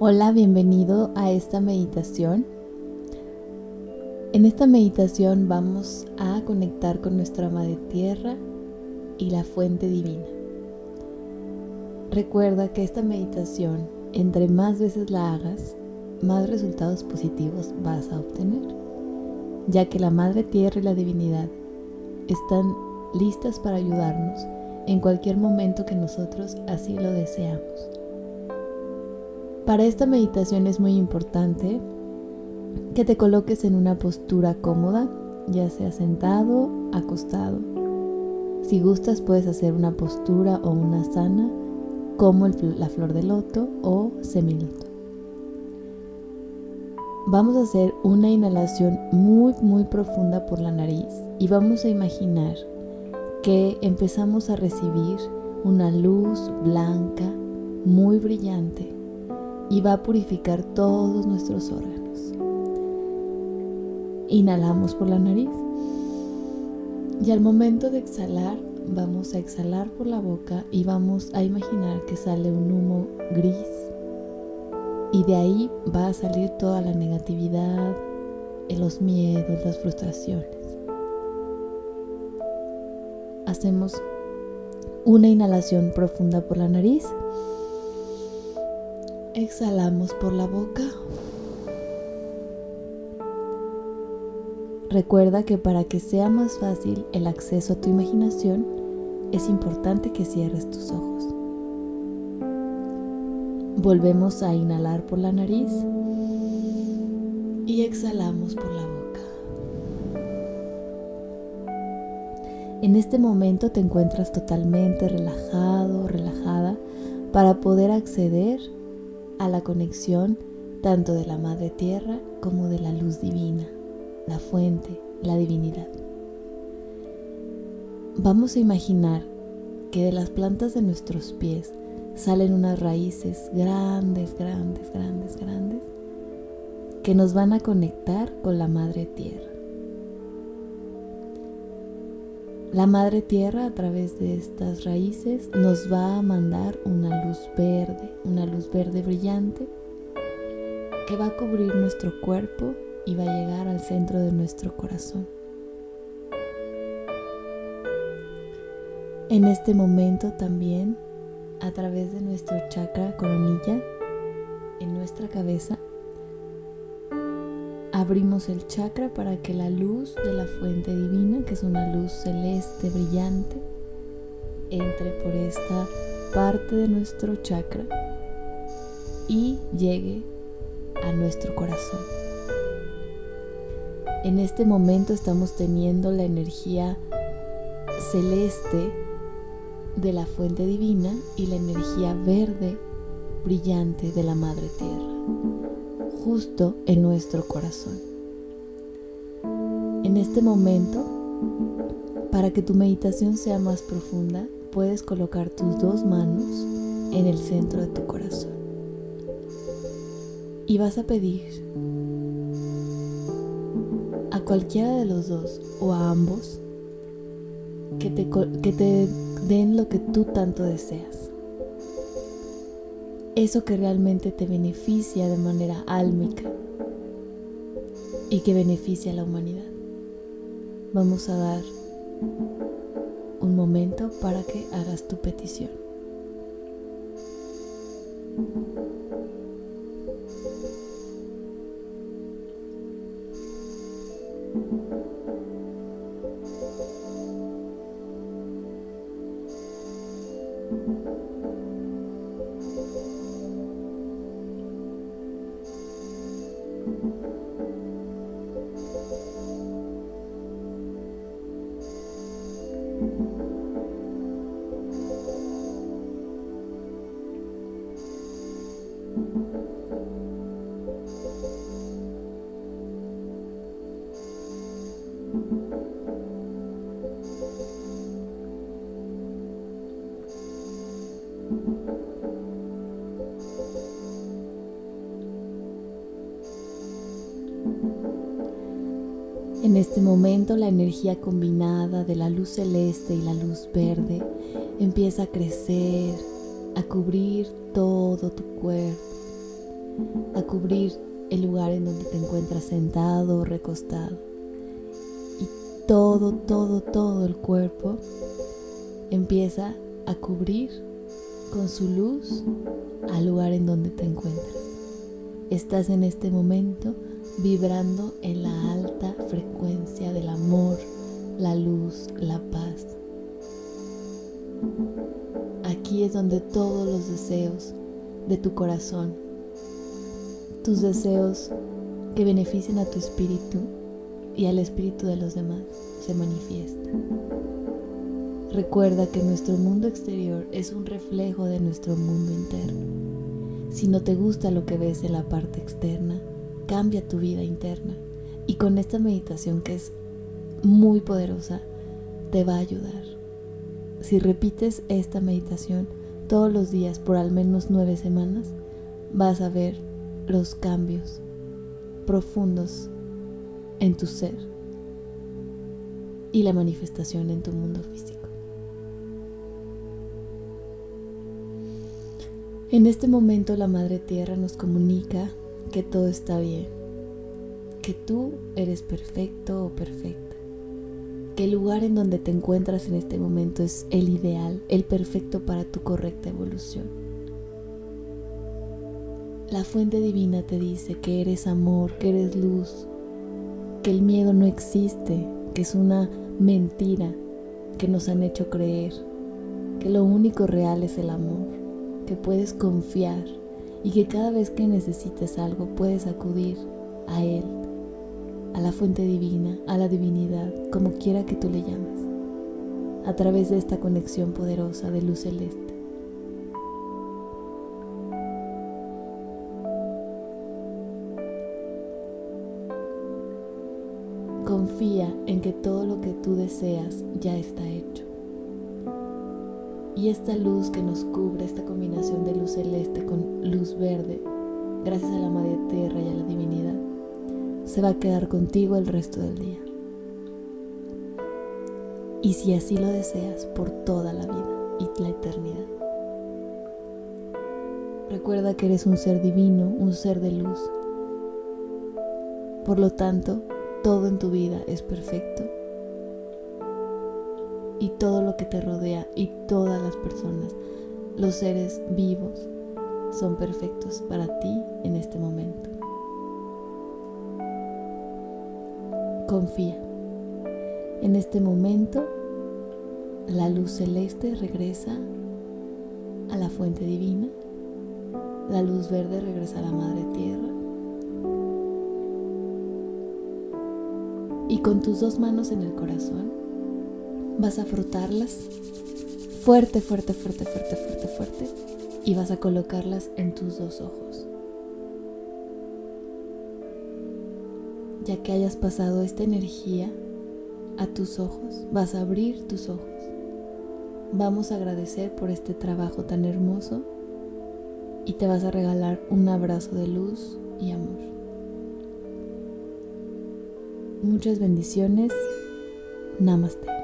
Hola, bienvenido a esta meditación. En esta meditación vamos a conectar con nuestra Madre Tierra y la fuente divina. Recuerda que esta meditación, entre más veces la hagas, más resultados positivos vas a obtener, ya que la Madre Tierra y la divinidad están listas para ayudarnos en cualquier momento que nosotros así lo deseamos. Para esta meditación es muy importante que te coloques en una postura cómoda, ya sea sentado, acostado. Si gustas puedes hacer una postura o una sana como la flor de loto o semiloto. Vamos a hacer una inhalación muy muy profunda por la nariz y vamos a imaginar que empezamos a recibir una luz blanca muy brillante y va a purificar todos nuestros órganos. Inhalamos por la nariz y al momento de exhalar vamos a exhalar por la boca y vamos a imaginar que sale un humo gris y de ahí va a salir toda la negatividad, los miedos, las frustraciones. Hacemos una inhalación profunda por la nariz Exhalamos por la boca. Recuerda que para que sea más fácil el acceso a tu imaginación, es importante que cierres tus ojos. Volvemos a inhalar por la nariz y exhalamos por la boca. En este momento te encuentras totalmente relajado, relajada para poder acceder a la conexión tanto de la Madre Tierra como de la luz divina, la fuente, la divinidad. Vamos a imaginar que de las plantas de nuestros pies salen unas raíces grandes, grandes, grandes, grandes, que nos van a conectar con la Madre Tierra. La Madre Tierra a través de estas raíces nos va a mandar una luz verde, una luz verde brillante que va a cubrir nuestro cuerpo y va a llegar al centro de nuestro corazón. En este momento también, a través de nuestro chakra coronilla, en nuestra cabeza, abrimos el chakra para que la luz de la fuente divina, que es una luz celeste brillante, entre por esta parte de nuestro chakra y llegue a nuestro corazón. En este momento estamos teniendo la energía celeste de la fuente divina y la energía verde brillante de la Madre Tierra justo en nuestro corazón. En este momento, para que tu meditación sea más profunda, puedes colocar tus dos manos en el centro de tu corazón. Y vas a pedir a cualquiera de los dos o a ambos que te, que te den lo que tú tanto deseas eso que realmente te beneficia de manera álmica y que beneficia a la humanidad. Vamos a dar un momento para que hagas tu petición. En este momento la energía combinada de la luz celeste y la luz verde empieza a crecer, a cubrir todo tu cuerpo a cubrir el lugar en donde te encuentras sentado o recostado. Y todo, todo, todo el cuerpo empieza a cubrir con su luz al lugar en donde te encuentras. Estás en este momento vibrando en la alta frecuencia del amor, la luz, la paz. Aquí es donde todos los deseos de tu corazón, tus deseos que beneficien a tu espíritu y al espíritu de los demás, se manifiestan. Recuerda que nuestro mundo exterior es un reflejo de nuestro mundo interno. Si no te gusta lo que ves en la parte externa, cambia tu vida interna. Y con esta meditación que es muy poderosa, te va a ayudar. Si repites esta meditación todos los días por al menos nueve semanas, vas a ver los cambios profundos en tu ser y la manifestación en tu mundo físico. En este momento la Madre Tierra nos comunica que todo está bien, que tú eres perfecto o perfecta, que el lugar en donde te encuentras en este momento es el ideal, el perfecto para tu correcta evolución. La fuente divina te dice que eres amor, que eres luz, que el miedo no existe, que es una mentira que nos han hecho creer, que lo único real es el amor, que puedes confiar y que cada vez que necesites algo puedes acudir a Él, a la fuente divina, a la divinidad, como quiera que tú le llames, a través de esta conexión poderosa de luz celeste. Confía en que todo lo que tú deseas ya está hecho. Y esta luz que nos cubre, esta combinación de luz celeste con luz verde, gracias a la Madre Tierra y a la divinidad, se va a quedar contigo el resto del día. Y si así lo deseas, por toda la vida y la eternidad. Recuerda que eres un ser divino, un ser de luz. Por lo tanto, todo en tu vida es perfecto y todo lo que te rodea y todas las personas, los seres vivos, son perfectos para ti en este momento. Confía. En este momento, la luz celeste regresa a la fuente divina, la luz verde regresa a la madre tierra. Y con tus dos manos en el corazón, vas a frotarlas fuerte, fuerte, fuerte, fuerte, fuerte, fuerte y vas a colocarlas en tus dos ojos. Ya que hayas pasado esta energía a tus ojos, vas a abrir tus ojos. Vamos a agradecer por este trabajo tan hermoso y te vas a regalar un abrazo de luz y amor. Muchas bendiciones. Namaste.